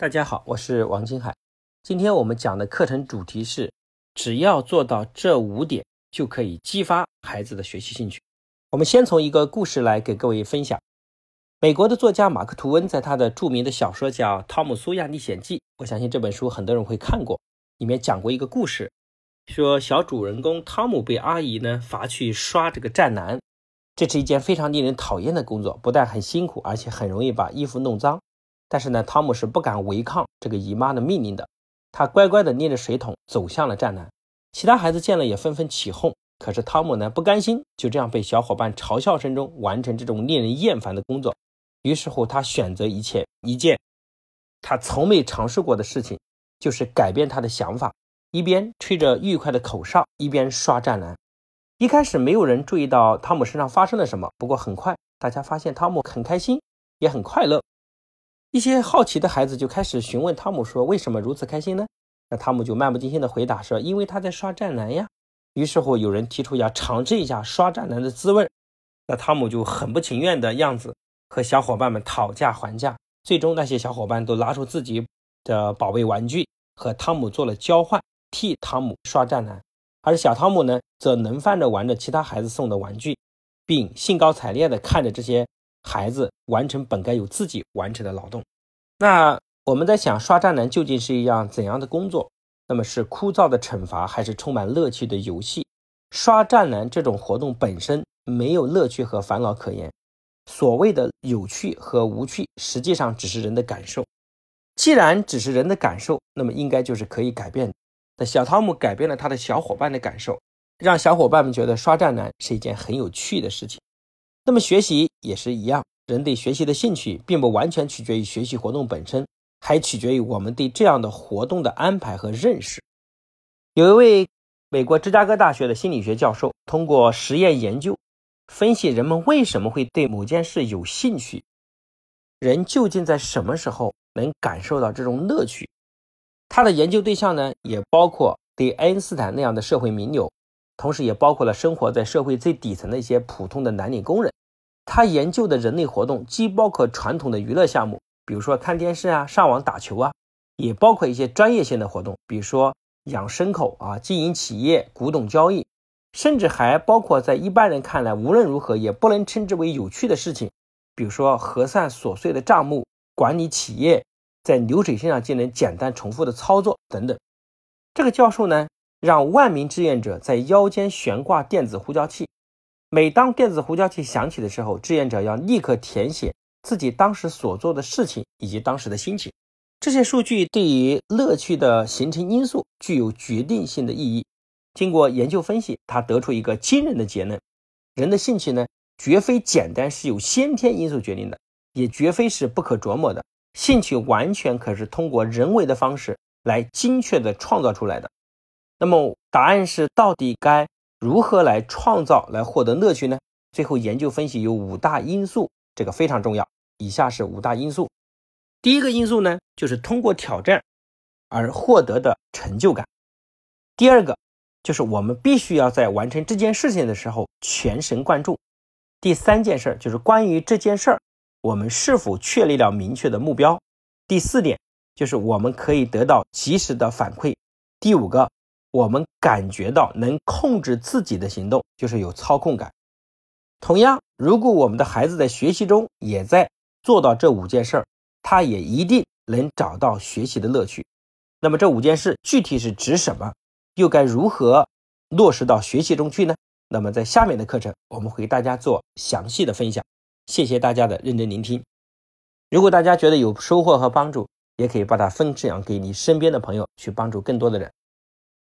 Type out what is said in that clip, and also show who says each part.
Speaker 1: 大家好，我是王金海。今天我们讲的课程主题是：只要做到这五点，就可以激发孩子的学习兴趣。我们先从一个故事来给各位分享。美国的作家马克·吐温在他的著名的小说叫《汤姆·苏亚历险记》，我相信这本书很多人会看过。里面讲过一个故事，说小主人公汤姆被阿姨呢罚去刷这个站栏，这是一件非常令人讨厌的工作，不但很辛苦，而且很容易把衣服弄脏。但是呢，汤姆是不敢违抗这个姨妈的命令的，他乖乖地捏着水桶走向了站栏。其他孩子见了也纷纷起哄，可是汤姆呢不甘心就这样被小伙伴嘲笑声中完成这种令人厌烦的工作，于是乎他选择一切一件他从没尝试过的事情，就是改变他的想法，一边吹着愉快的口哨，一边刷站栏。一开始没有人注意到汤姆身上发生了什么，不过很快大家发现汤姆很开心，也很快乐。一些好奇的孩子就开始询问汤姆说：“为什么如此开心呢？”那汤姆就漫不经心地回答说：“因为他在刷站栏呀。”于是乎，有人提出要尝试一下刷站栏的滋味。那汤姆就很不情愿的样子和小伙伴们讨价还价。最终，那些小伙伴都拿出自己的宝贝玩具和汤姆做了交换，替汤姆刷站栏。而小汤姆呢，则能翻着玩着其他孩子送的玩具，并兴高采烈地看着这些。孩子完成本该由自己完成的劳动，那我们在想刷站栏究竟是一样怎样的工作？那么是枯燥的惩罚，还是充满乐趣的游戏？刷站栏这种活动本身没有乐趣和烦恼可言。所谓的有趣和无趣，实际上只是人的感受。既然只是人的感受，那么应该就是可以改变的。那小汤姆改变了他的小伙伴的感受，让小伙伴们觉得刷站栏是一件很有趣的事情。那么学习也是一样，人对学习的兴趣并不完全取决于学习活动本身，还取决于我们对这样的活动的安排和认识。有一位美国芝加哥大学的心理学教授通过实验研究，分析人们为什么会对某件事有兴趣，人究竟在什么时候能感受到这种乐趣。他的研究对象呢，也包括对爱因斯坦那样的社会名流，同时也包括了生活在社会最底层的一些普通的蓝领工人。他研究的人类活动既包括传统的娱乐项目，比如说看电视啊、上网打球啊，也包括一些专业性的活动，比如说养牲口啊、经营企业、古董交易，甚至还包括在一般人看来无论如何也不能称之为有趣的事情，比如说核算琐碎的账目、管理企业，在流水线上进行简单重复的操作等等。这个教授呢，让万名志愿者在腰间悬挂电子呼叫器。每当电子呼叫器响起的时候，志愿者要立刻填写自己当时所做的事情以及当时的心情。这些数据对于乐趣的形成因素具有决定性的意义。经过研究分析，他得出一个惊人的结论：人的兴趣呢，绝非简单是由先天因素决定的，也绝非是不可琢磨的。兴趣完全可是通过人为的方式来精确的创造出来的。那么，答案是到底该？如何来创造、来获得乐趣呢？最后研究分析有五大因素，这个非常重要。以下是五大因素。第一个因素呢，就是通过挑战而获得的成就感。第二个就是我们必须要在完成这件事情的时候全神贯注。第三件事就是关于这件事儿，我们是否确立了明确的目标。第四点就是我们可以得到及时的反馈。第五个。我们感觉到能控制自己的行动，就是有操控感。同样，如果我们的孩子在学习中也在做到这五件事儿，他也一定能找到学习的乐趣。那么，这五件事具体是指什么？又该如何落实到学习中去呢？那么，在下面的课程，我们会给大家做详细的分享。谢谢大家的认真聆听。如果大家觉得有收获和帮助，也可以把它分享给你身边的朋友，去帮助更多的人。